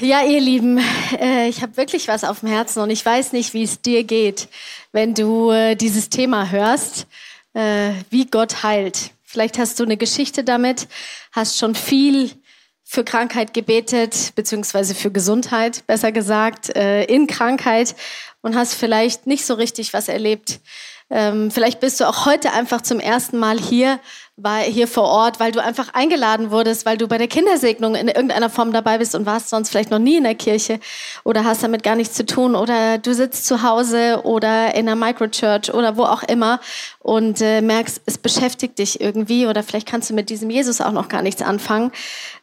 Ja, ihr Lieben, äh, ich habe wirklich was auf dem Herzen und ich weiß nicht, wie es dir geht, wenn du äh, dieses Thema hörst, äh, wie Gott heilt. Vielleicht hast du eine Geschichte damit, hast schon viel für Krankheit gebetet, beziehungsweise für Gesundheit, besser gesagt, in Krankheit und hast vielleicht nicht so richtig was erlebt. Ähm, vielleicht bist du auch heute einfach zum ersten Mal hier war hier vor Ort, weil du einfach eingeladen wurdest, weil du bei der Kindersegnung in irgendeiner Form dabei bist und warst sonst vielleicht noch nie in der Kirche oder hast damit gar nichts zu tun oder du sitzt zu Hause oder in einer Microchurch oder wo auch immer und äh, merkst, es beschäftigt dich irgendwie oder vielleicht kannst du mit diesem Jesus auch noch gar nichts anfangen.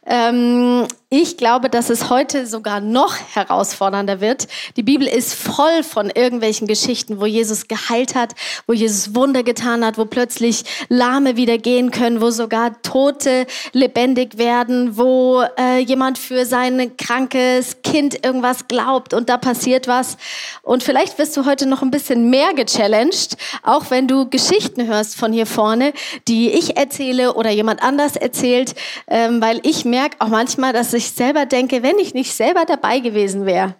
Ähm, ich glaube, dass es heute sogar noch herausfordernder wird. Die Bibel ist voll von irgendwelchen Geschichten, wo Jesus geheilt hat, wo Jesus Wunder getan hat, wo plötzlich Lahme wieder gehen können, wo sogar Tote lebendig werden, wo äh, jemand für sein krankes Kind irgendwas glaubt und da passiert was. Und vielleicht wirst du heute noch ein bisschen mehr gechallenged, auch wenn du Geschichten hörst von hier vorne, die ich erzähle oder jemand anders erzählt, ähm, weil ich merke auch manchmal, dass ich selber denke, wenn ich nicht selber dabei gewesen wäre,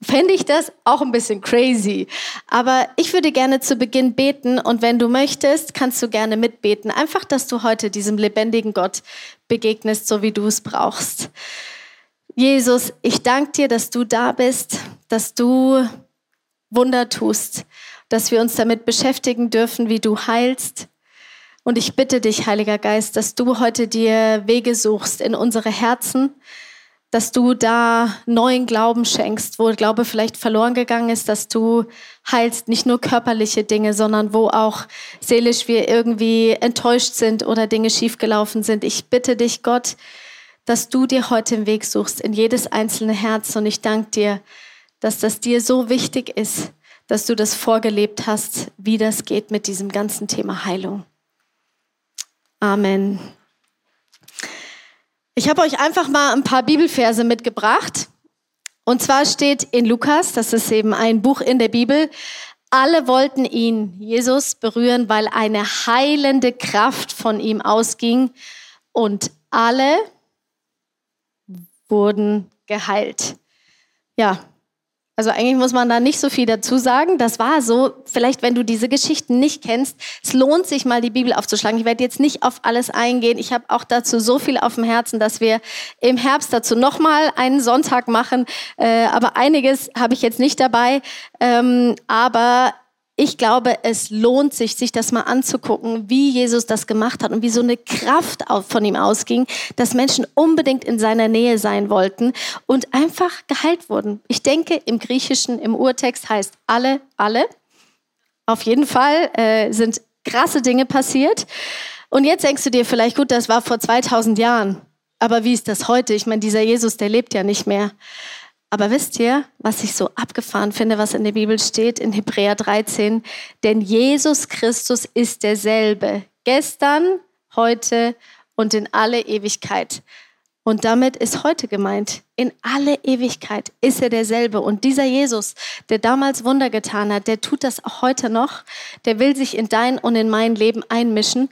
fände ich das auch ein bisschen crazy. Aber ich würde gerne zu Beginn beten und wenn du möchtest, kannst du gerne mitbeten. Einfach, dass du heute diesem lebendigen Gott begegnest, so wie du es brauchst. Jesus, ich danke dir, dass du da bist, dass du Wunder tust, dass wir uns damit beschäftigen dürfen, wie du heilst. Und ich bitte dich, Heiliger Geist, dass du heute dir Wege suchst in unsere Herzen, dass du da neuen Glauben schenkst, wo Glaube vielleicht verloren gegangen ist, dass du heilst nicht nur körperliche Dinge, sondern wo auch seelisch wir irgendwie enttäuscht sind oder Dinge schiefgelaufen sind. Ich bitte dich, Gott, dass du dir heute den Weg suchst in jedes einzelne Herz und ich danke dir, dass das dir so wichtig ist, dass du das vorgelebt hast, wie das geht mit diesem ganzen Thema Heilung. Amen. Ich habe euch einfach mal ein paar Bibelverse mitgebracht. Und zwar steht in Lukas, das ist eben ein Buch in der Bibel, alle wollten ihn, Jesus, berühren, weil eine heilende Kraft von ihm ausging und alle wurden geheilt. Ja, also eigentlich muss man da nicht so viel dazu sagen. Das war so, vielleicht wenn du diese Geschichten nicht kennst, es lohnt sich mal die Bibel aufzuschlagen. Ich werde jetzt nicht auf alles eingehen. Ich habe auch dazu so viel auf dem Herzen, dass wir im Herbst dazu nochmal einen Sonntag machen. Äh, aber einiges habe ich jetzt nicht dabei. Ähm, aber ich glaube, es lohnt sich, sich das mal anzugucken, wie Jesus das gemacht hat und wie so eine Kraft von ihm ausging, dass Menschen unbedingt in seiner Nähe sein wollten und einfach geheilt wurden. Ich denke, im Griechischen, im Urtext heißt alle, alle. Auf jeden Fall äh, sind krasse Dinge passiert. Und jetzt denkst du dir vielleicht, gut, das war vor 2000 Jahren. Aber wie ist das heute? Ich meine, dieser Jesus, der lebt ja nicht mehr. Aber wisst ihr, was ich so abgefahren finde, was in der Bibel steht, in Hebräer 13? Denn Jesus Christus ist derselbe, gestern, heute und in alle Ewigkeit. Und damit ist heute gemeint, in alle Ewigkeit ist er derselbe. Und dieser Jesus, der damals Wunder getan hat, der tut das auch heute noch. Der will sich in dein und in mein Leben einmischen.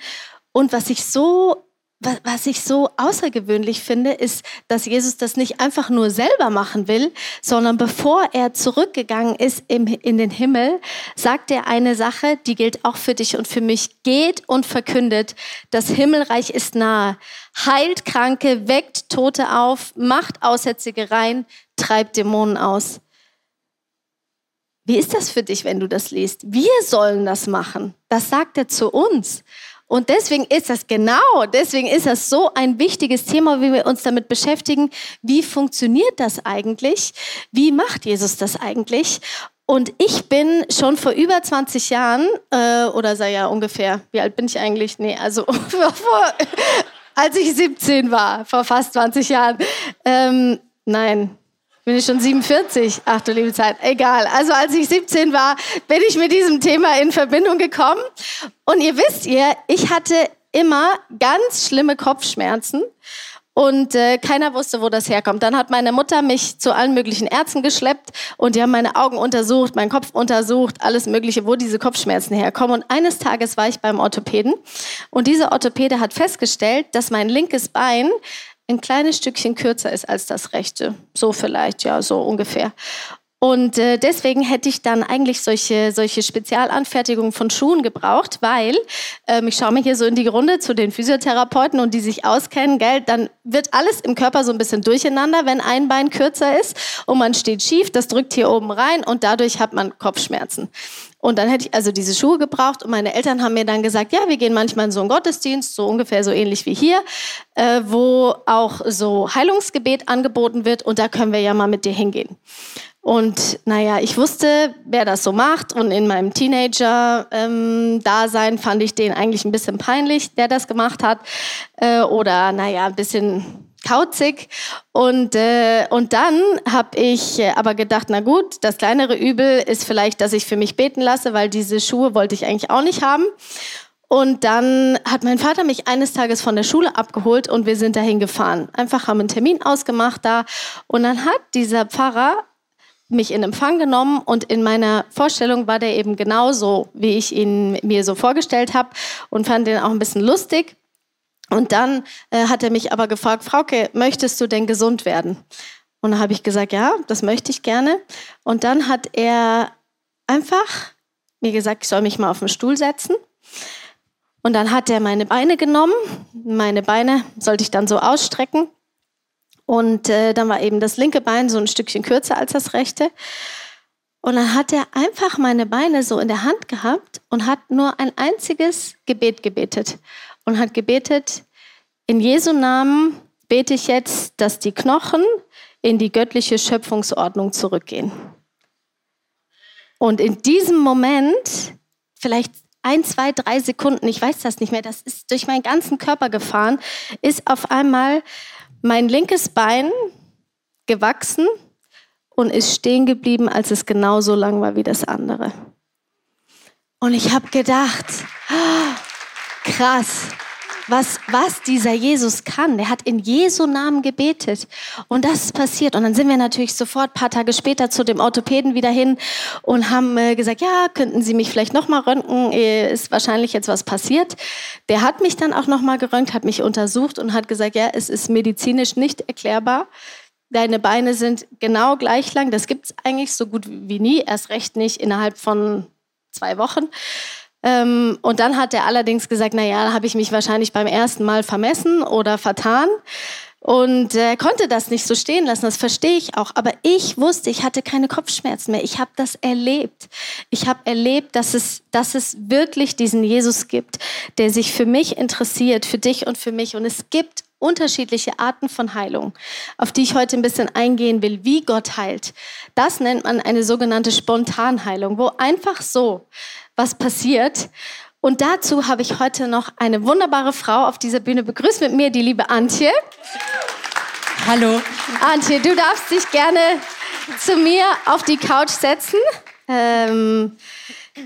Und was ich so was ich so außergewöhnlich finde, ist, dass Jesus das nicht einfach nur selber machen will, sondern bevor er zurückgegangen ist in den Himmel, sagt er eine Sache, die gilt auch für dich und für mich. Geht und verkündet, das Himmelreich ist nahe. Heilt Kranke, weckt Tote auf, macht Aussätzige rein, treibt Dämonen aus. Wie ist das für dich, wenn du das liest? Wir sollen das machen. Das sagt er zu uns. Und deswegen ist das genau, deswegen ist das so ein wichtiges Thema, wie wir uns damit beschäftigen. Wie funktioniert das eigentlich? Wie macht Jesus das eigentlich? Und ich bin schon vor über 20 Jahren, äh, oder sei ja ungefähr, wie alt bin ich eigentlich? Nee, also vor, als ich 17 war, vor fast 20 Jahren. Ähm, nein, bin ich schon 47? Ach du liebe Zeit, egal. Also als ich 17 war, bin ich mit diesem Thema in Verbindung gekommen. Und ihr wisst ihr, ich hatte immer ganz schlimme Kopfschmerzen. Und äh, keiner wusste, wo das herkommt. Dann hat meine Mutter mich zu allen möglichen Ärzten geschleppt und die haben meine Augen untersucht, meinen Kopf untersucht, alles Mögliche, wo diese Kopfschmerzen herkommen. Und eines Tages war ich beim Orthopäden und dieser Orthopäde hat festgestellt, dass mein linkes Bein ein kleines Stückchen kürzer ist als das rechte. So vielleicht, ja, so ungefähr. Und äh, deswegen hätte ich dann eigentlich solche, solche Spezialanfertigungen von Schuhen gebraucht, weil ähm, ich schaue mir hier so in die Runde zu den Physiotherapeuten und die sich auskennen, gell, dann wird alles im Körper so ein bisschen durcheinander, wenn ein Bein kürzer ist und man steht schief, das drückt hier oben rein und dadurch hat man Kopfschmerzen. Und dann hätte ich also diese Schuhe gebraucht und meine Eltern haben mir dann gesagt, ja, wir gehen manchmal in so einen Gottesdienst, so ungefähr so ähnlich wie hier, äh, wo auch so Heilungsgebet angeboten wird und da können wir ja mal mit dir hingehen. Und naja, ich wusste, wer das so macht. Und in meinem Teenager-Dasein ähm, fand ich den eigentlich ein bisschen peinlich, der das gemacht hat. Äh, oder naja, ein bisschen kauzig. Und, äh, und dann habe ich äh, aber gedacht, na gut, das kleinere Übel ist vielleicht, dass ich für mich beten lasse, weil diese Schuhe wollte ich eigentlich auch nicht haben. Und dann hat mein Vater mich eines Tages von der Schule abgeholt und wir sind dahin gefahren. Einfach haben einen Termin ausgemacht da. Und dann hat dieser Pfarrer mich in Empfang genommen und in meiner Vorstellung war der eben genauso, wie ich ihn mir so vorgestellt habe und fand den auch ein bisschen lustig. Und dann äh, hat er mich aber gefragt, Frauke, möchtest du denn gesund werden? Und dann habe ich gesagt, ja, das möchte ich gerne. Und dann hat er einfach mir gesagt, ich soll mich mal auf den Stuhl setzen. Und dann hat er meine Beine genommen. Meine Beine sollte ich dann so ausstrecken. Und äh, dann war eben das linke Bein so ein Stückchen kürzer als das rechte. Und dann hat er einfach meine Beine so in der Hand gehabt und hat nur ein einziges Gebet gebetet. Und hat gebetet, in Jesu Namen bete ich jetzt, dass die Knochen in die göttliche Schöpfungsordnung zurückgehen. Und in diesem Moment, vielleicht ein, zwei, drei Sekunden, ich weiß das nicht mehr, das ist durch meinen ganzen Körper gefahren, ist auf einmal mein linkes Bein gewachsen und ist stehen geblieben, als es genauso lang war wie das andere. Und ich habe gedacht, oh, krass, was, was dieser Jesus kann. Der hat in Jesu Namen gebetet. Und das ist passiert. Und dann sind wir natürlich sofort paar Tage später zu dem Orthopäden wieder hin und haben äh, gesagt, ja, könnten Sie mich vielleicht nochmal röntgen? Äh, ist wahrscheinlich jetzt was passiert. Der hat mich dann auch nochmal geröntgt, hat mich untersucht und hat gesagt, ja, es ist medizinisch nicht erklärbar. Deine Beine sind genau gleich lang. Das gibt es eigentlich so gut wie nie, erst recht nicht innerhalb von zwei Wochen. Ähm, und dann hat er allerdings gesagt, na ja, da habe ich mich wahrscheinlich beim ersten Mal vermessen oder vertan. Und er konnte das nicht so stehen lassen, das verstehe ich auch. Aber ich wusste, ich hatte keine Kopfschmerzen mehr. Ich habe das erlebt. Ich habe erlebt, dass es, dass es wirklich diesen Jesus gibt, der sich für mich interessiert, für dich und für mich. Und es gibt unterschiedliche Arten von Heilung, auf die ich heute ein bisschen eingehen will, wie Gott heilt. Das nennt man eine sogenannte Spontanheilung, wo einfach so was passiert. Und dazu habe ich heute noch eine wunderbare Frau auf dieser Bühne begrüßt mit mir, die liebe Antje. Hallo. Antje, du darfst dich gerne zu mir auf die Couch setzen. Ähm,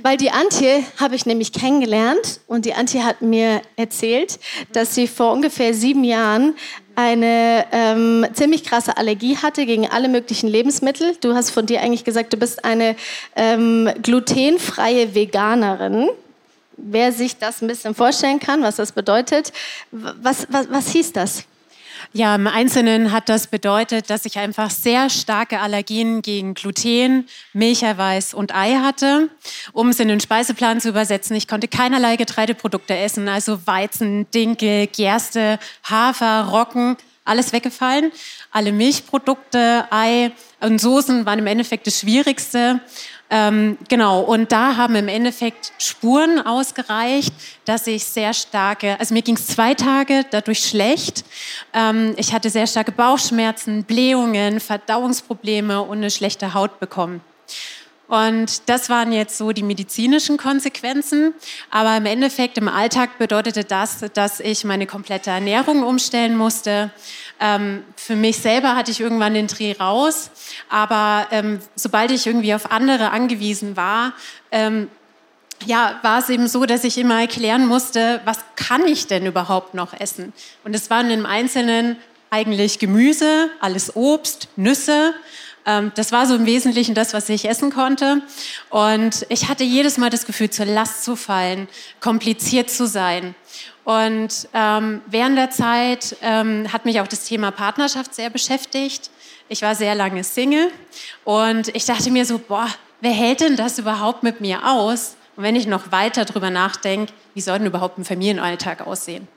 weil die Antje habe ich nämlich kennengelernt und die Antje hat mir erzählt, dass sie vor ungefähr sieben Jahren eine ähm, ziemlich krasse Allergie hatte gegen alle möglichen Lebensmittel. Du hast von dir eigentlich gesagt, du bist eine ähm, glutenfreie Veganerin. Wer sich das ein bisschen vorstellen kann, was das bedeutet, was, was, was hieß das? Ja, im Einzelnen hat das bedeutet, dass ich einfach sehr starke Allergien gegen Gluten, Milcheiweiß und Ei hatte. Um es in den Speiseplan zu übersetzen, ich konnte keinerlei Getreideprodukte essen, also Weizen, Dinkel, Gerste, Hafer, Roggen, alles weggefallen. Alle Milchprodukte, Ei und Soßen waren im Endeffekt das Schwierigste. Ähm, genau, und da haben im Endeffekt Spuren ausgereicht, dass ich sehr starke, also mir ging es zwei Tage dadurch schlecht. Ähm, ich hatte sehr starke Bauchschmerzen, Blähungen, Verdauungsprobleme und eine schlechte Haut bekommen. Und das waren jetzt so die medizinischen Konsequenzen. Aber im Endeffekt, im Alltag bedeutete das, dass ich meine komplette Ernährung umstellen musste. Ähm, für mich selber hatte ich irgendwann den Dreh raus. Aber ähm, sobald ich irgendwie auf andere angewiesen war, ähm, ja, war es eben so, dass ich immer erklären musste, was kann ich denn überhaupt noch essen? Und es waren im Einzelnen eigentlich Gemüse, alles Obst, Nüsse, das war so im Wesentlichen das, was ich essen konnte. Und ich hatte jedes Mal das Gefühl, zur Last zu fallen, kompliziert zu sein. Und ähm, während der Zeit ähm, hat mich auch das Thema Partnerschaft sehr beschäftigt. Ich war sehr lange Single und ich dachte mir so, boah, wer hält denn das überhaupt mit mir aus? Und wenn ich noch weiter drüber nachdenke, wie soll denn überhaupt ein Familienalltag aussehen?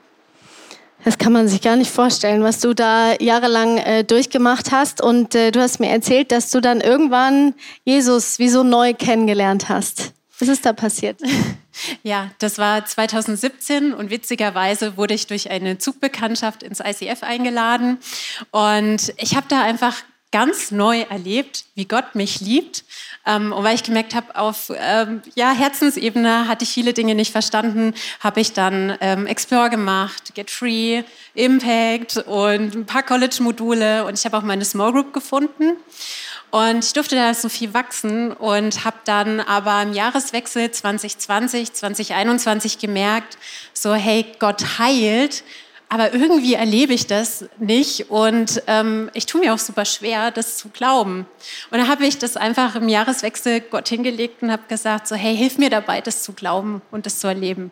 Das kann man sich gar nicht vorstellen, was du da jahrelang äh, durchgemacht hast. Und äh, du hast mir erzählt, dass du dann irgendwann Jesus wie so neu kennengelernt hast. Was ist da passiert? Ja, das war 2017 und witzigerweise wurde ich durch eine Zugbekanntschaft ins ICF eingeladen. Und ich habe da einfach ganz neu erlebt, wie Gott mich liebt ähm, und weil ich gemerkt habe, auf ähm, ja, Herzensebene hatte ich viele Dinge nicht verstanden, habe ich dann ähm, Explore gemacht, Get Free, Impact und ein paar College-Module und ich habe auch meine Small Group gefunden. Und ich durfte da so viel wachsen und habe dann aber im Jahreswechsel 2020, 2021 gemerkt, so hey, Gott heilt aber irgendwie erlebe ich das nicht und ähm, ich tue mir auch super schwer, das zu glauben. Und dann habe ich das einfach im Jahreswechsel Gott hingelegt und habe gesagt, so hey, hilf mir dabei, das zu glauben und das zu erleben.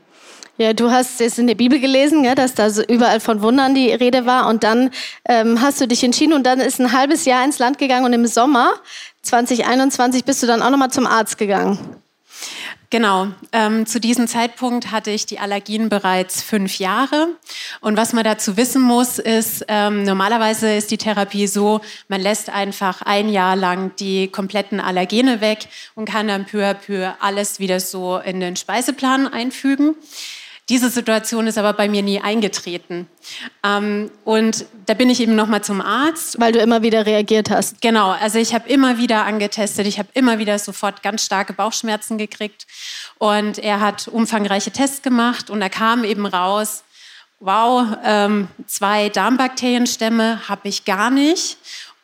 Ja, du hast es in der Bibel gelesen, ja, dass da so überall von Wundern die Rede war und dann ähm, hast du dich entschieden und dann ist ein halbes Jahr ins Land gegangen und im Sommer 2021 bist du dann auch nochmal zum Arzt gegangen. Genau, ähm, zu diesem Zeitpunkt hatte ich die Allergien bereits fünf Jahre. Und was man dazu wissen muss, ist, ähm, normalerweise ist die Therapie so, man lässt einfach ein Jahr lang die kompletten Allergene weg und kann dann peu à peu alles wieder so in den Speiseplan einfügen. Diese Situation ist aber bei mir nie eingetreten. Ähm, und da bin ich eben nochmal zum Arzt. Weil du immer wieder reagiert hast. Genau, also ich habe immer wieder angetestet, ich habe immer wieder sofort ganz starke Bauchschmerzen gekriegt. Und er hat umfangreiche Tests gemacht und da kam eben raus, wow, ähm, zwei Darmbakterienstämme habe ich gar nicht.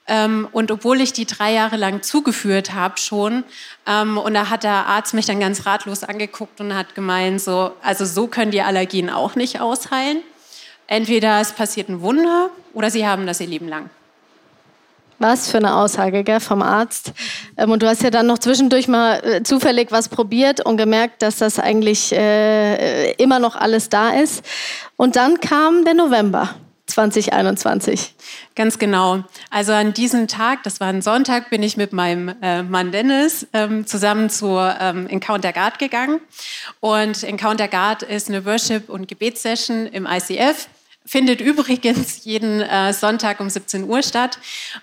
Ähm, und obwohl ich die drei Jahre lang zugeführt habe schon, ähm, und da hat der Arzt mich dann ganz ratlos angeguckt und hat gemeint, so, also so können die Allergien auch nicht ausheilen. Entweder es passiert ein Wunder oder sie haben das ihr Leben lang. Was für eine Aussage gell, vom Arzt. Ähm, und du hast ja dann noch zwischendurch mal äh, zufällig was probiert und gemerkt, dass das eigentlich äh, immer noch alles da ist. Und dann kam der November. 2021. Ganz genau. Also an diesem Tag, das war ein Sonntag, bin ich mit meinem äh, Mann Dennis ähm, zusammen zur ähm, Encounter Guard gegangen. Und Encounter Guard ist eine Worship- und Gebetssession im ICF findet übrigens jeden äh, Sonntag um 17 Uhr statt.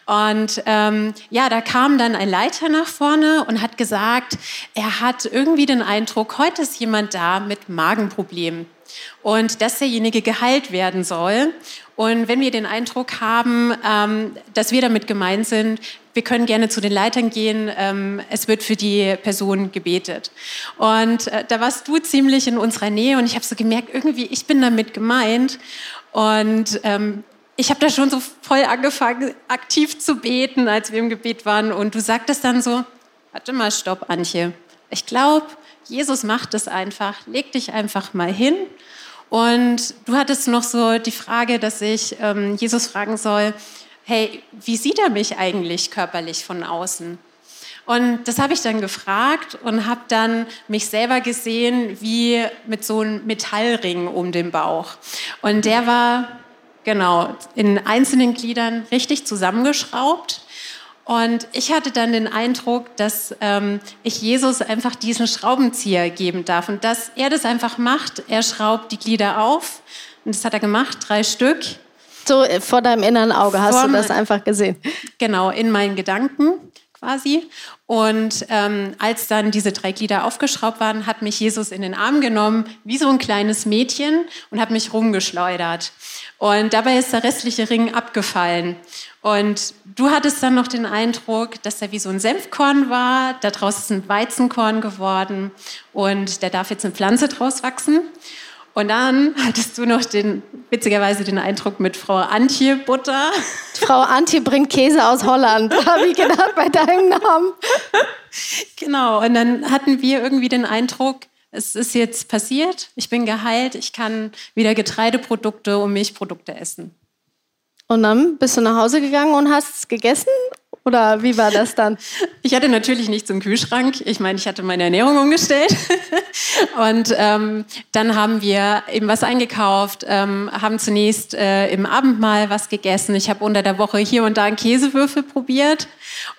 Und ähm, ja, da kam dann ein Leiter nach vorne und hat gesagt, er hat irgendwie den Eindruck, heute ist jemand da mit Magenproblemen und dass derjenige geheilt werden soll. Und wenn wir den Eindruck haben, ähm, dass wir damit gemeint sind, wir können gerne zu den Leitern gehen, ähm, es wird für die Person gebetet. Und äh, da warst du ziemlich in unserer Nähe und ich habe so gemerkt, irgendwie, ich bin damit gemeint. Und ähm, ich habe da schon so voll angefangen, aktiv zu beten, als wir im Gebet waren. Und du sagtest dann so, warte mal, stopp, Antje. Ich glaube, Jesus macht es einfach. Leg dich einfach mal hin und du hattest noch so die Frage, dass ich ähm, Jesus fragen soll, hey, wie sieht er mich eigentlich körperlich von außen? Und das habe ich dann gefragt und habe dann mich selber gesehen wie mit so einem Metallring um den Bauch. Und der war genau in einzelnen Gliedern richtig zusammengeschraubt. Und ich hatte dann den Eindruck, dass ähm, ich Jesus einfach diesen Schraubenzieher geben darf und dass er das einfach macht. Er schraubt die Glieder auf und das hat er gemacht, drei Stück. So äh, vor deinem inneren Auge hast vor du das einfach gesehen. Genau, in meinen Gedanken quasi. Und ähm, als dann diese drei Glieder aufgeschraubt waren, hat mich Jesus in den Arm genommen, wie so ein kleines Mädchen, und hat mich rumgeschleudert. Und dabei ist der restliche Ring abgefallen. Und du hattest dann noch den Eindruck, dass er wie so ein Senfkorn war. Da draußen ist ein Weizenkorn geworden und da darf jetzt eine Pflanze draus wachsen. Und dann hattest du noch den, witzigerweise den Eindruck mit Frau Antje Butter. Frau Antje bringt Käse aus Holland, habe ich gedacht bei deinem Namen. Genau, und dann hatten wir irgendwie den Eindruck, es ist jetzt passiert, ich bin geheilt, ich kann wieder Getreideprodukte und Milchprodukte essen. Und dann bist du nach Hause gegangen und hast es gegessen? Oder wie war das dann? Ich hatte natürlich nichts im Kühlschrank. Ich meine, ich hatte meine Ernährung umgestellt. Und ähm, dann haben wir eben was eingekauft, ähm, haben zunächst äh, im Abendmahl was gegessen. Ich habe unter der Woche hier und da einen Käsewürfel probiert.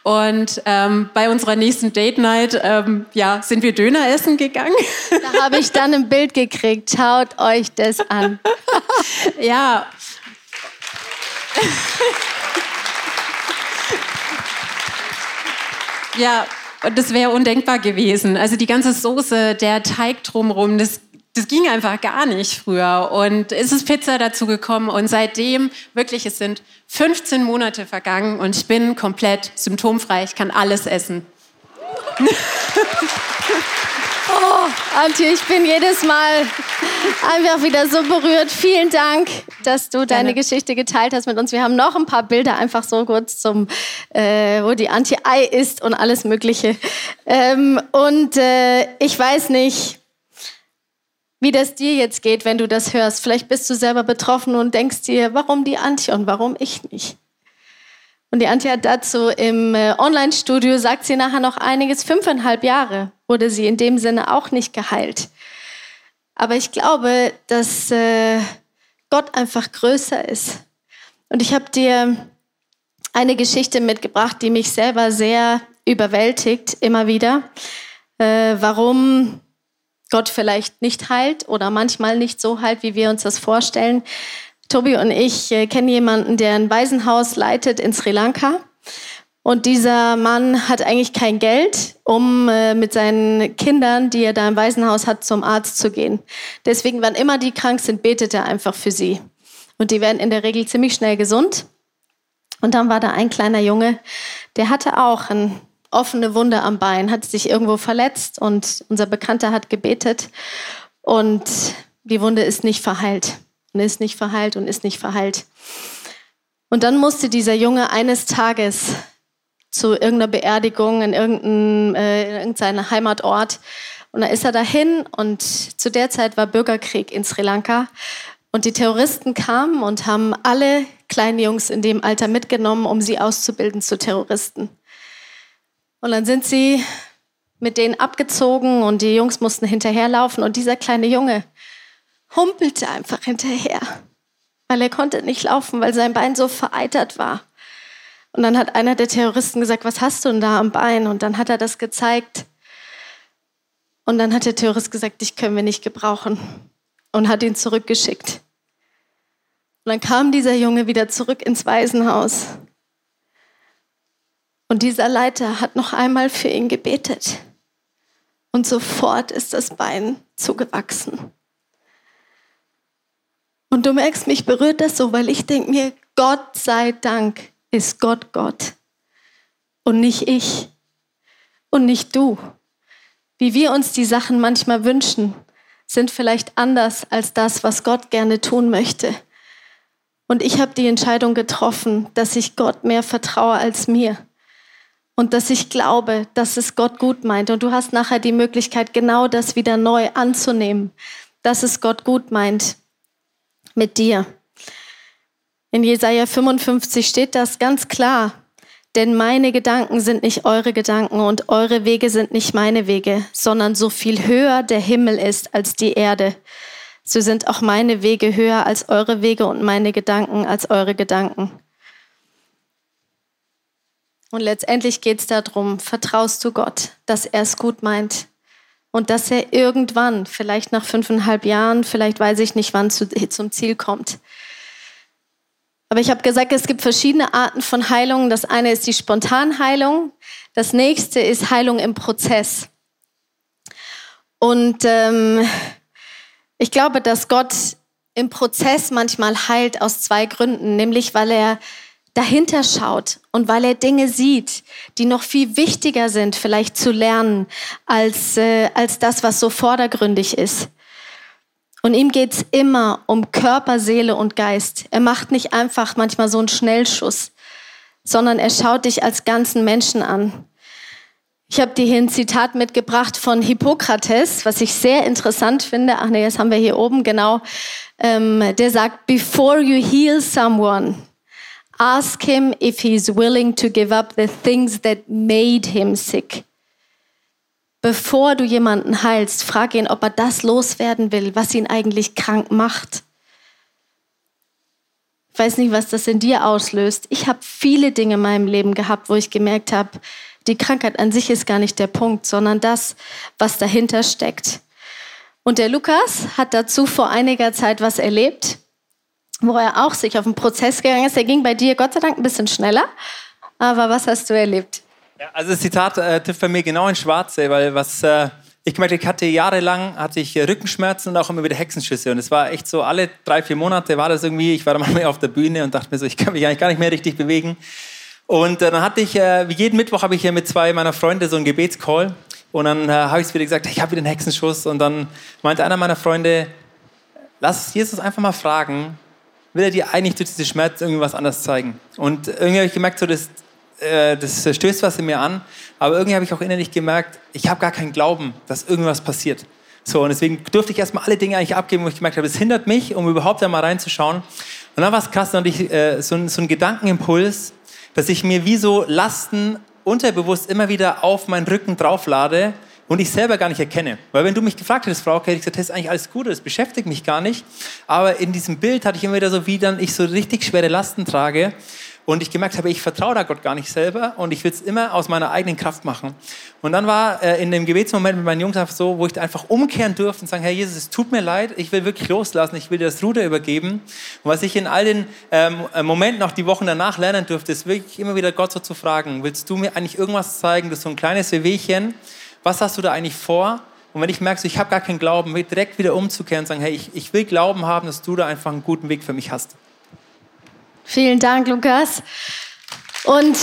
Und ähm, bei unserer nächsten Date Night ähm, ja, sind wir Döner essen gegangen. Da habe ich dann ein Bild gekriegt. Schaut euch das an. ja. Ja, und das wäre undenkbar gewesen. Also die ganze Soße, der Teig drumherum, das, das ging einfach gar nicht früher. Und es ist Pizza dazu gekommen und seitdem, wirklich, es sind 15 Monate vergangen und ich bin komplett symptomfrei. Ich kann alles essen. Oh, Antje, ich bin jedes Mal einfach wieder so berührt. Vielen Dank, dass du deine Gerne. Geschichte geteilt hast mit uns. Wir haben noch ein paar Bilder einfach so kurz zum, äh, wo die Antje Ei ist und alles Mögliche. Ähm, und äh, ich weiß nicht, wie das dir jetzt geht, wenn du das hörst. Vielleicht bist du selber betroffen und denkst dir, warum die Antje und warum ich nicht? Und die Antje hat dazu im äh, Online-Studio, sagt sie nachher noch einiges, fünfeinhalb Jahre wurde sie in dem Sinne auch nicht geheilt. Aber ich glaube, dass äh, Gott einfach größer ist. Und ich habe dir eine Geschichte mitgebracht, die mich selber sehr überwältigt, immer wieder. Äh, warum Gott vielleicht nicht heilt oder manchmal nicht so heilt, wie wir uns das vorstellen. Tobi und ich äh, kennen jemanden, der ein Waisenhaus leitet in Sri Lanka. Und dieser Mann hat eigentlich kein Geld, um äh, mit seinen Kindern, die er da im Waisenhaus hat, zum Arzt zu gehen. Deswegen, wann immer die krank sind, betet er einfach für sie. Und die werden in der Regel ziemlich schnell gesund. Und dann war da ein kleiner Junge, der hatte auch eine offene Wunde am Bein, hat sich irgendwo verletzt und unser Bekannter hat gebetet und die Wunde ist nicht verheilt und ist nicht verheilt und ist nicht verheilt. Und dann musste dieser Junge eines Tages zu irgendeiner Beerdigung in, irgendein, äh, in irgendeinem Heimatort. Und da ist er dahin und zu der Zeit war Bürgerkrieg in Sri Lanka. Und die Terroristen kamen und haben alle kleinen Jungs in dem Alter mitgenommen, um sie auszubilden zu Terroristen. Und dann sind sie mit denen abgezogen und die Jungs mussten hinterherlaufen. Und dieser kleine Junge humpelte einfach hinterher, weil er konnte nicht laufen, weil sein Bein so vereitert war. Und dann hat einer der Terroristen gesagt, was hast du denn da am Bein? Und dann hat er das gezeigt. Und dann hat der Terrorist gesagt, dich können wir nicht gebrauchen. Und hat ihn zurückgeschickt. Und dann kam dieser Junge wieder zurück ins Waisenhaus. Und dieser Leiter hat noch einmal für ihn gebetet. Und sofort ist das Bein zugewachsen. Und du merkst, mich berührt das so, weil ich denke mir, Gott sei Dank ist Gott Gott und nicht ich und nicht du. Wie wir uns die Sachen manchmal wünschen, sind vielleicht anders als das, was Gott gerne tun möchte. Und ich habe die Entscheidung getroffen, dass ich Gott mehr vertraue als mir. Und dass ich glaube, dass es Gott gut meint. Und du hast nachher die Möglichkeit, genau das wieder neu anzunehmen, dass es Gott gut meint mit dir. In Jesaja 55 steht das ganz klar. Denn meine Gedanken sind nicht eure Gedanken und eure Wege sind nicht meine Wege, sondern so viel höher der Himmel ist als die Erde. So sind auch meine Wege höher als eure Wege und meine Gedanken als eure Gedanken. Und letztendlich geht es darum, vertraust du Gott, dass er es gut meint und dass er irgendwann, vielleicht nach fünfeinhalb Jahren, vielleicht weiß ich nicht, wann zu, zum Ziel kommt, aber ich habe gesagt, es gibt verschiedene Arten von Heilung. Das eine ist die Spontanheilung. Das nächste ist Heilung im Prozess. Und ähm, ich glaube, dass Gott im Prozess manchmal heilt aus zwei Gründen, nämlich weil er dahinter schaut und weil er Dinge sieht, die noch viel wichtiger sind, vielleicht zu lernen, als, äh, als das, was so vordergründig ist. Und ihm geht's immer um Körper, Seele und Geist. Er macht nicht einfach manchmal so einen Schnellschuss, sondern er schaut dich als ganzen Menschen an. Ich habe dir hier ein Zitat mitgebracht von Hippokrates, was ich sehr interessant finde. Ach nee, das haben wir hier oben, genau. Ähm, der sagt, before you heal someone, Ask him if he's willing to give up the things that made him sick. Bevor du jemanden heilst, frag ihn, ob er das loswerden will, was ihn eigentlich krank macht. Ich weiß nicht, was das in dir auslöst. Ich habe viele Dinge in meinem Leben gehabt, wo ich gemerkt habe, die Krankheit an sich ist gar nicht der Punkt, sondern das, was dahinter steckt. Und der Lukas hat dazu vor einiger Zeit was erlebt, wo er auch sich auf einen Prozess gegangen ist. Der ging bei dir Gott sei Dank ein bisschen schneller. Aber was hast du erlebt? Also das Zitat äh, trifft bei mir genau in Schwarze, weil was äh, ich gemerkt, ich hatte jahrelang hatte ich Rückenschmerzen und auch immer wieder Hexenschüsse und es war echt so alle drei vier Monate war das irgendwie. Ich war dann mal auf der Bühne und dachte mir so, ich kann mich eigentlich gar nicht mehr richtig bewegen. Und äh, dann hatte ich, äh, wie jeden Mittwoch habe ich hier mit zwei meiner Freunde so einen Gebetscall. Und dann äh, habe ich es wieder gesagt, ich habe wieder einen Hexenschuss. Und dann meinte einer meiner Freunde, lass Jesus einfach mal fragen, will er dir eigentlich durch diese Schmerz irgendwie was anderes zeigen? Und irgendwie habe ich gemerkt, so das, äh, das stößt was in mir an. Aber irgendwie habe ich auch innerlich gemerkt, ich habe gar keinen Glauben, dass irgendwas passiert. So, und deswegen durfte ich erstmal alle Dinge eigentlich abgeben, wo ich gemerkt habe, es hindert mich, um überhaupt einmal reinzuschauen. Und dann war es krass, dann hatte ich äh, so, so einen Gedankenimpuls, dass ich mir wie so Lasten unterbewusst immer wieder auf meinen Rücken drauflade und ich selber gar nicht erkenne. Weil wenn du mich gefragt hättest, Frau, hätte ich gesagt, das ist eigentlich alles gut, das beschäftigt mich gar nicht. Aber in diesem Bild hatte ich immer wieder so, wie dann ich so richtig schwere Lasten trage und ich gemerkt habe, ich vertraue da Gott gar nicht selber und ich will es immer aus meiner eigenen Kraft machen. Und dann war äh, in dem Gebetsmoment mit meinen Jungs einfach so, wo ich einfach umkehren durfte und sagen, Herr Jesus, es tut mir leid, ich will wirklich loslassen, ich will dir das Ruder übergeben. Und was ich in all den ähm, äh, Momenten, auch die Wochen danach lernen durfte, ist wirklich immer wieder Gott so zu fragen, willst du mir eigentlich irgendwas zeigen, das ist so ein kleines Wehwehchen, was hast du da eigentlich vor? Und wenn ich merke, so, ich habe gar keinen Glauben, direkt wieder umzukehren und sagen, hey, ich, ich will Glauben haben, dass du da einfach einen guten Weg für mich hast. Vielen Dank, Lukas. Und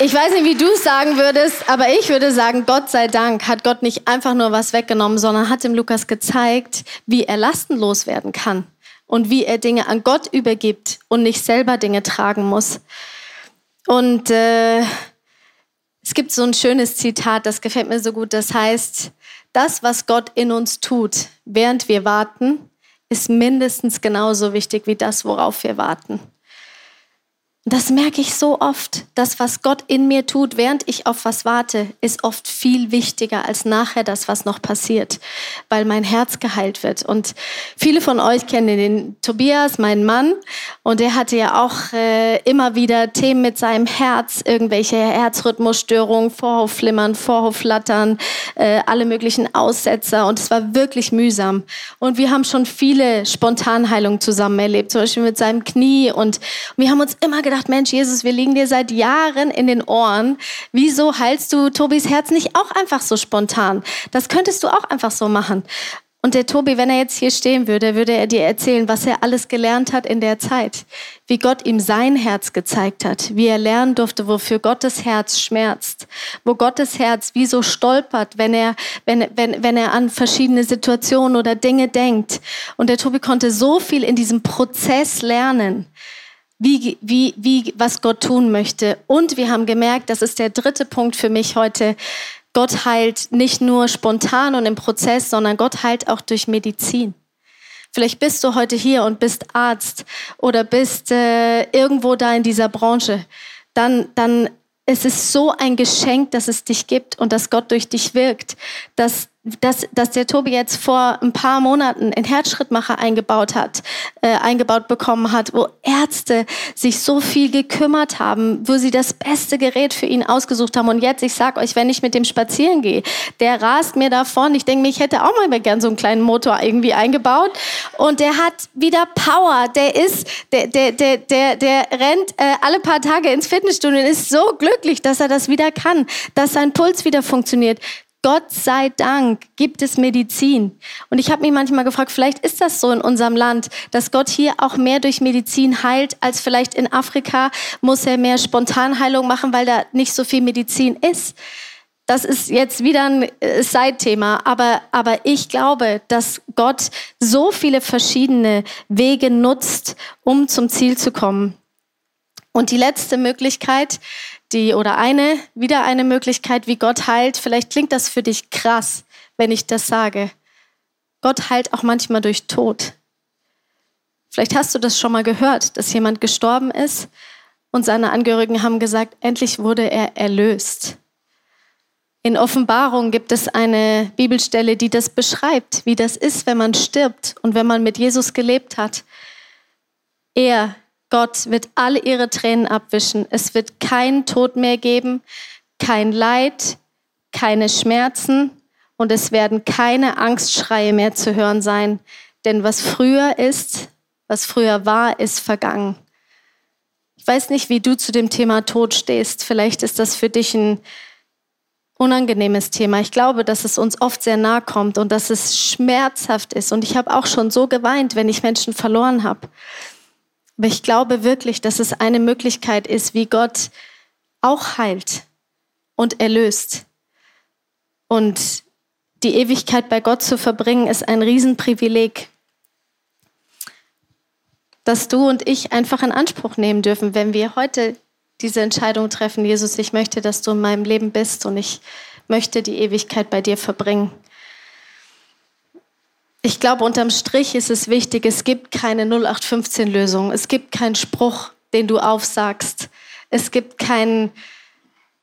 ich weiß nicht, wie du es sagen würdest, aber ich würde sagen, Gott sei Dank hat Gott nicht einfach nur was weggenommen, sondern hat dem Lukas gezeigt, wie er lastenlos werden kann und wie er Dinge an Gott übergibt und nicht selber Dinge tragen muss. Und äh, es gibt so ein schönes Zitat, das gefällt mir so gut, das heißt, das, was Gott in uns tut, während wir warten, ist mindestens genauso wichtig wie das, worauf wir warten. Das merke ich so oft. Das, was Gott in mir tut, während ich auf was warte, ist oft viel wichtiger als nachher das, was noch passiert, weil mein Herz geheilt wird. Und viele von euch kennen den Tobias, meinen Mann, und der hatte ja auch äh, immer wieder Themen mit seinem Herz, irgendwelche Herzrhythmusstörungen, Vorhofflimmern, Vorhofflattern, äh, alle möglichen Aussetzer. Und es war wirklich mühsam. Und wir haben schon viele Spontanheilungen zusammen erlebt, zum Beispiel mit seinem Knie. Und wir haben uns immer gedacht, gedacht, Mensch, Jesus, wir liegen dir seit Jahren in den Ohren. Wieso heilst du Tobis Herz nicht auch einfach so spontan? Das könntest du auch einfach so machen. Und der Tobi, wenn er jetzt hier stehen würde, würde er dir erzählen, was er alles gelernt hat in der Zeit. Wie Gott ihm sein Herz gezeigt hat. Wie er lernen durfte, wofür Gottes Herz schmerzt. Wo Gottes Herz wie so stolpert, wenn er, wenn, wenn, wenn er an verschiedene Situationen oder Dinge denkt. Und der Tobi konnte so viel in diesem Prozess lernen wie, wie, wie, was Gott tun möchte. Und wir haben gemerkt, das ist der dritte Punkt für mich heute, Gott heilt nicht nur spontan und im Prozess, sondern Gott heilt auch durch Medizin. Vielleicht bist du heute hier und bist Arzt oder bist äh, irgendwo da in dieser Branche. Dann, dann es ist so ein Geschenk, dass es dich gibt und dass Gott durch dich wirkt, dass dass, dass der Tobi jetzt vor ein paar Monaten einen Herzschrittmacher eingebaut hat, äh, eingebaut bekommen hat, wo Ärzte sich so viel gekümmert haben, wo sie das beste Gerät für ihn ausgesucht haben. Und jetzt, ich sag euch, wenn ich mit dem spazieren gehe, der rast mir davon. Ich denke mir, ich hätte auch mal gern so einen kleinen Motor irgendwie eingebaut. Und der hat wieder Power. Der ist, der, der, der, der, der rennt äh, alle paar Tage ins Fitnessstudio und ist so glücklich, dass er das wieder kann, dass sein Puls wieder funktioniert. Gott sei Dank gibt es Medizin. Und ich habe mich manchmal gefragt, vielleicht ist das so in unserem Land, dass Gott hier auch mehr durch Medizin heilt, als vielleicht in Afrika muss er mehr Spontanheilung machen, weil da nicht so viel Medizin ist. Das ist jetzt wieder ein äh, Side-Thema, aber, aber ich glaube, dass Gott so viele verschiedene Wege nutzt, um zum Ziel zu kommen. Und die letzte Möglichkeit, die oder eine, wieder eine Möglichkeit, wie Gott heilt. Vielleicht klingt das für dich krass, wenn ich das sage. Gott heilt auch manchmal durch Tod. Vielleicht hast du das schon mal gehört, dass jemand gestorben ist und seine Angehörigen haben gesagt, endlich wurde er erlöst. In Offenbarung gibt es eine Bibelstelle, die das beschreibt, wie das ist, wenn man stirbt und wenn man mit Jesus gelebt hat. Er, Gott, wird alle ihre Tränen abwischen. Es wird keinen Tod mehr geben, kein Leid, keine Schmerzen und es werden keine Angstschreie mehr zu hören sein. Denn was früher ist, was früher war, ist vergangen. Ich weiß nicht, wie du zu dem Thema Tod stehst. Vielleicht ist das für dich ein unangenehmes Thema. Ich glaube, dass es uns oft sehr nahe kommt und dass es schmerzhaft ist. Und ich habe auch schon so geweint, wenn ich Menschen verloren habe. Aber ich glaube wirklich, dass es eine Möglichkeit ist, wie Gott auch heilt und erlöst. Und die Ewigkeit bei Gott zu verbringen, ist ein Riesenprivileg, das du und ich einfach in Anspruch nehmen dürfen, wenn wir heute diese Entscheidung treffen, Jesus, ich möchte, dass du in meinem Leben bist und ich möchte die Ewigkeit bei dir verbringen. Ich glaube, unterm Strich ist es wichtig, es gibt keine 0815-Lösung. Es gibt keinen Spruch, den du aufsagst. Es gibt keinen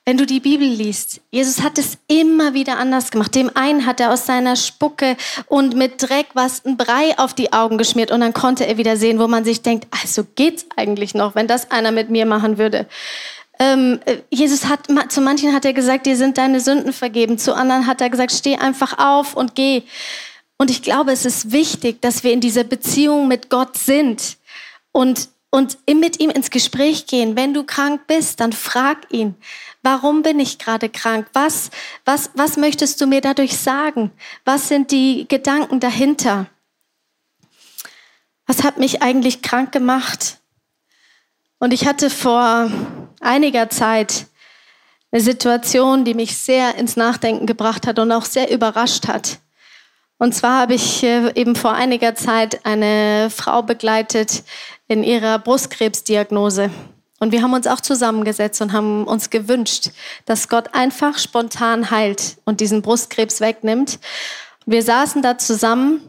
wenn du die Bibel liest, Jesus hat es immer wieder anders gemacht. Dem einen hat er aus seiner Spucke und mit Dreck was ein Brei auf die Augen geschmiert und dann konnte er wieder sehen, wo man sich denkt, also geht's eigentlich noch, wenn das einer mit mir machen würde. Ähm, äh, Jesus hat, zu manchen hat er gesagt, dir sind deine Sünden vergeben. Zu anderen hat er gesagt, steh einfach auf und geh. Und ich glaube, es ist wichtig, dass wir in dieser Beziehung mit Gott sind und, und mit ihm ins Gespräch gehen. Wenn du krank bist, dann frag ihn. Warum bin ich gerade krank? Was, was, was möchtest du mir dadurch sagen? Was sind die Gedanken dahinter? Was hat mich eigentlich krank gemacht? Und ich hatte vor einiger Zeit eine Situation, die mich sehr ins Nachdenken gebracht hat und auch sehr überrascht hat. Und zwar habe ich äh, eben vor einiger Zeit eine Frau begleitet in ihrer Brustkrebsdiagnose. Und wir haben uns auch zusammengesetzt und haben uns gewünscht, dass Gott einfach spontan heilt und diesen Brustkrebs wegnimmt. Wir saßen da zusammen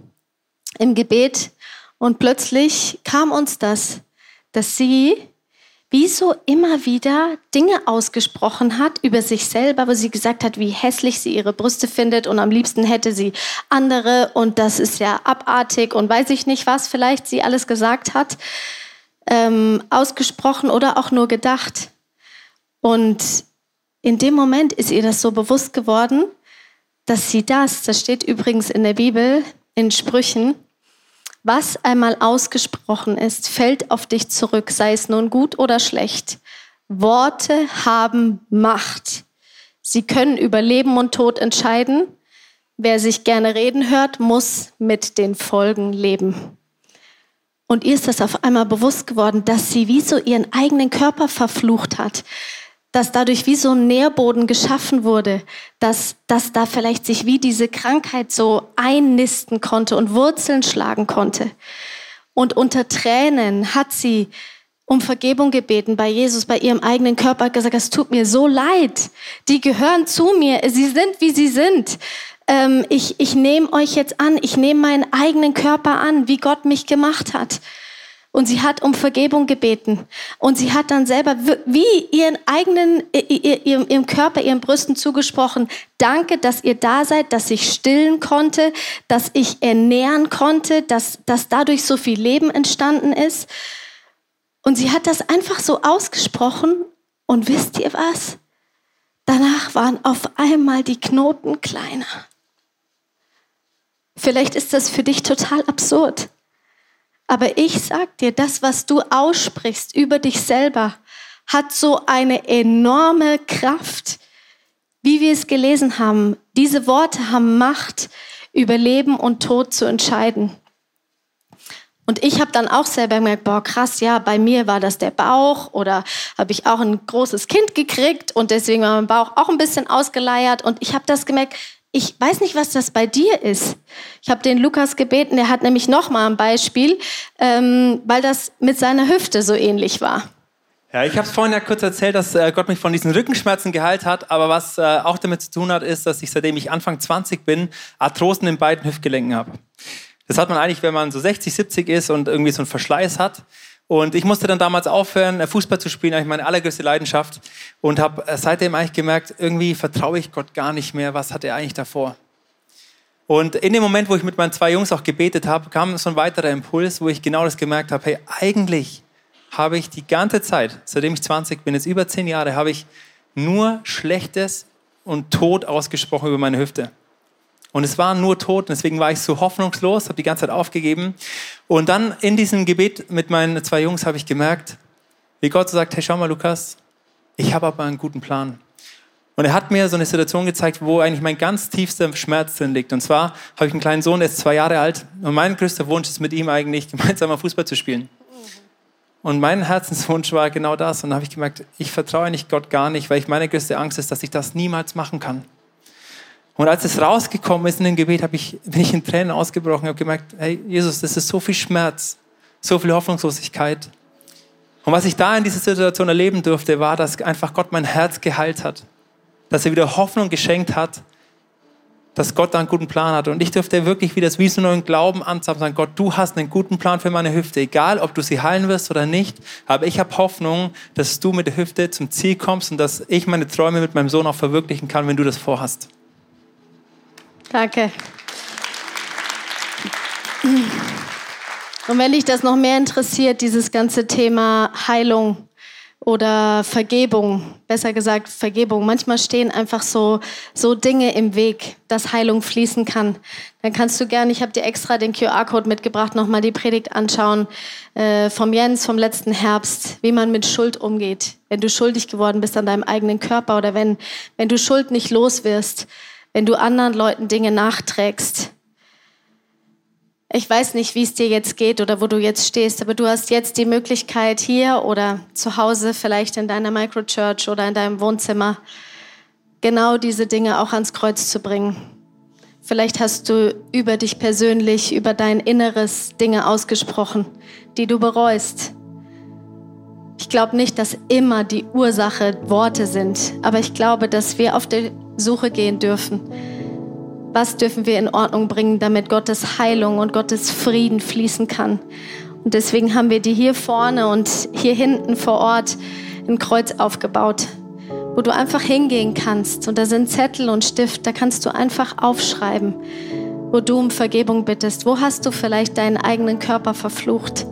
im Gebet und plötzlich kam uns das, dass sie wie so immer wieder Dinge ausgesprochen hat über sich selber, wo sie gesagt hat, wie hässlich sie ihre Brüste findet und am liebsten hätte sie andere und das ist ja abartig und weiß ich nicht, was vielleicht sie alles gesagt hat ähm, ausgesprochen oder auch nur gedacht. Und in dem Moment ist ihr das so bewusst geworden, dass sie das, das steht übrigens in der Bibel, in Sprüchen, was einmal ausgesprochen ist, fällt auf dich zurück, sei es nun gut oder schlecht. Worte haben Macht. Sie können über Leben und Tod entscheiden. Wer sich gerne reden hört, muss mit den Folgen leben. Und ihr ist das auf einmal bewusst geworden, dass sie wie so ihren eigenen Körper verflucht hat, dass dadurch wie so ein Nährboden geschaffen wurde, dass, dass da vielleicht sich wie diese Krankheit so einnisten konnte und Wurzeln schlagen konnte. Und unter Tränen hat sie um Vergebung gebeten bei Jesus, bei ihrem eigenen Körper, hat gesagt, es tut mir so leid. Die gehören zu mir. Sie sind, wie sie sind ähm, ich, ich nehme euch jetzt an, ich nehme meinen eigenen Körper an, wie Gott mich gemacht hat. Und sie hat um Vergebung gebeten. Und sie hat dann selber wie ihren eigenen, ihrem, ihrem Körper, ihren Brüsten zugesprochen, danke, dass ihr da seid, dass ich stillen konnte, dass ich ernähren konnte, dass, dass dadurch so viel Leben entstanden ist. Und sie hat das einfach so ausgesprochen. Und wisst ihr was? Danach waren auf einmal die Knoten kleiner. Vielleicht ist das für dich total absurd. Aber ich sag dir, das, was du aussprichst über dich selber, hat so eine enorme Kraft. Wie wir es gelesen haben, diese Worte haben Macht, über Leben und Tod zu entscheiden. Und ich habe dann auch selber gemerkt, boah, krass, ja, bei mir war das der Bauch oder habe ich auch ein großes Kind gekriegt und deswegen war mein Bauch auch ein bisschen ausgeleiert. Und ich habe das gemerkt, ich weiß nicht, was das bei dir ist. Ich habe den Lukas gebeten, der hat nämlich noch mal ein Beispiel, ähm, weil das mit seiner Hüfte so ähnlich war. Ja, ich habe es vorhin ja kurz erzählt, dass äh, Gott mich von diesen Rückenschmerzen geheilt hat, aber was äh, auch damit zu tun hat, ist, dass ich seitdem ich Anfang 20 bin, Arthrosen in beiden Hüftgelenken habe. Das hat man eigentlich, wenn man so 60, 70 ist und irgendwie so einen Verschleiß hat. Und ich musste dann damals aufhören, Fußball zu spielen, eigentlich meine allergrößte Leidenschaft. Und habe seitdem eigentlich gemerkt, irgendwie vertraue ich Gott gar nicht mehr. Was hat er eigentlich davor? Und in dem Moment, wo ich mit meinen zwei Jungs auch gebetet habe, kam so ein weiterer Impuls, wo ich genau das gemerkt habe, hey, eigentlich habe ich die ganze Zeit, seitdem ich 20 bin, jetzt über zehn Jahre, habe ich nur Schlechtes und Tod ausgesprochen über meine Hüfte. Und es war nur Tod, und deswegen war ich so hoffnungslos, habe die ganze Zeit aufgegeben. Und dann in diesem Gebet mit meinen zwei Jungs habe ich gemerkt, wie Gott so sagt, hey, schau mal, Lukas, ich habe aber einen guten Plan. Und er hat mir so eine Situation gezeigt, wo eigentlich mein ganz tiefster Schmerz drin liegt. Und zwar habe ich einen kleinen Sohn, der ist zwei Jahre alt. Und mein größter Wunsch ist mit ihm eigentlich, gemeinsam Fußball zu spielen. Und mein Herzenswunsch war genau das. Und dann habe ich gemerkt, ich vertraue nicht Gott gar nicht, weil ich meine größte Angst ist, dass ich das niemals machen kann. Und als es rausgekommen ist in dem Gebet, ich, bin ich in Tränen ausgebrochen, habe gemerkt, hey Jesus, das ist so viel Schmerz, so viel Hoffnungslosigkeit. Und was ich da in dieser Situation erleben durfte, war, dass einfach Gott mein Herz geheilt hat dass er wieder Hoffnung geschenkt hat, dass Gott da einen guten Plan hat. Und ich durfte wirklich wieder wie so einen Glauben anzapfen, sagen, Gott, du hast einen guten Plan für meine Hüfte. Egal, ob du sie heilen wirst oder nicht, aber ich habe Hoffnung, dass du mit der Hüfte zum Ziel kommst und dass ich meine Träume mit meinem Sohn auch verwirklichen kann, wenn du das vorhast. Danke. Und wenn dich das noch mehr interessiert, dieses ganze Thema Heilung, oder Vergebung, besser gesagt Vergebung. Manchmal stehen einfach so, so Dinge im Weg, dass Heilung fließen kann. Dann kannst du gerne, ich habe dir extra den QR-Code mitgebracht, nochmal die Predigt anschauen äh, vom Jens vom letzten Herbst, wie man mit Schuld umgeht. Wenn du schuldig geworden bist an deinem eigenen Körper oder wenn, wenn du Schuld nicht los wirst, wenn du anderen Leuten Dinge nachträgst ich weiß nicht, wie es dir jetzt geht oder wo du jetzt stehst, aber du hast jetzt die Möglichkeit hier oder zu Hause, vielleicht in deiner Microchurch oder in deinem Wohnzimmer, genau diese Dinge auch ans Kreuz zu bringen. Vielleicht hast du über dich persönlich, über dein Inneres Dinge ausgesprochen, die du bereust. Ich glaube nicht, dass immer die Ursache Worte sind, aber ich glaube, dass wir auf der Suche gehen dürfen was dürfen wir in Ordnung bringen, damit Gottes Heilung und Gottes Frieden fließen kann. Und deswegen haben wir die hier vorne und hier hinten vor Ort ein Kreuz aufgebaut, wo du einfach hingehen kannst. Und da sind Zettel und Stift, da kannst du einfach aufschreiben, wo du um Vergebung bittest. Wo hast du vielleicht deinen eigenen Körper verflucht?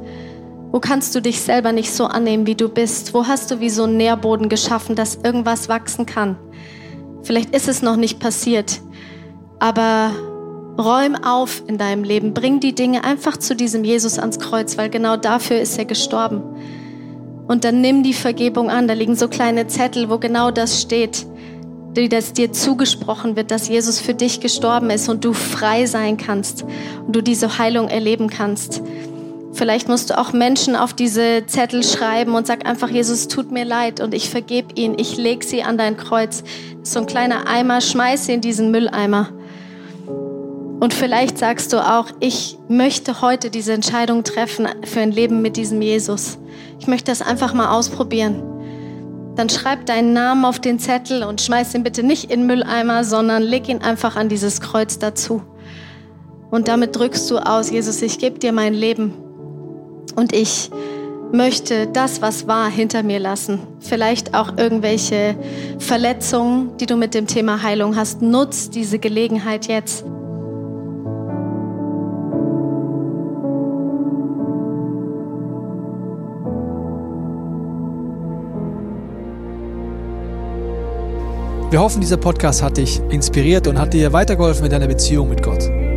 Wo kannst du dich selber nicht so annehmen, wie du bist? Wo hast du wie so einen Nährboden geschaffen, dass irgendwas wachsen kann? Vielleicht ist es noch nicht passiert. Aber räum auf in deinem Leben. Bring die Dinge einfach zu diesem Jesus ans Kreuz, weil genau dafür ist er gestorben. Und dann nimm die Vergebung an. Da liegen so kleine Zettel, wo genau das steht, die das dir zugesprochen wird, dass Jesus für dich gestorben ist und du frei sein kannst und du diese Heilung erleben kannst. Vielleicht musst du auch Menschen auf diese Zettel schreiben und sag einfach, Jesus, tut mir leid und ich vergebe ihnen. Ich leg sie an dein Kreuz. So ein kleiner Eimer, schmeiß sie in diesen Mülleimer. Und vielleicht sagst du auch, ich möchte heute diese Entscheidung treffen für ein Leben mit diesem Jesus. Ich möchte das einfach mal ausprobieren. Dann schreib deinen Namen auf den Zettel und schmeiß ihn bitte nicht in den Mülleimer, sondern leg ihn einfach an dieses Kreuz dazu. Und damit drückst du aus, Jesus, ich gebe dir mein Leben. Und ich möchte das, was war, hinter mir lassen. Vielleicht auch irgendwelche Verletzungen, die du mit dem Thema Heilung hast. Nutz diese Gelegenheit jetzt. Wir hoffen, dieser Podcast hat dich inspiriert und hat dir weitergeholfen in deiner Beziehung mit Gott.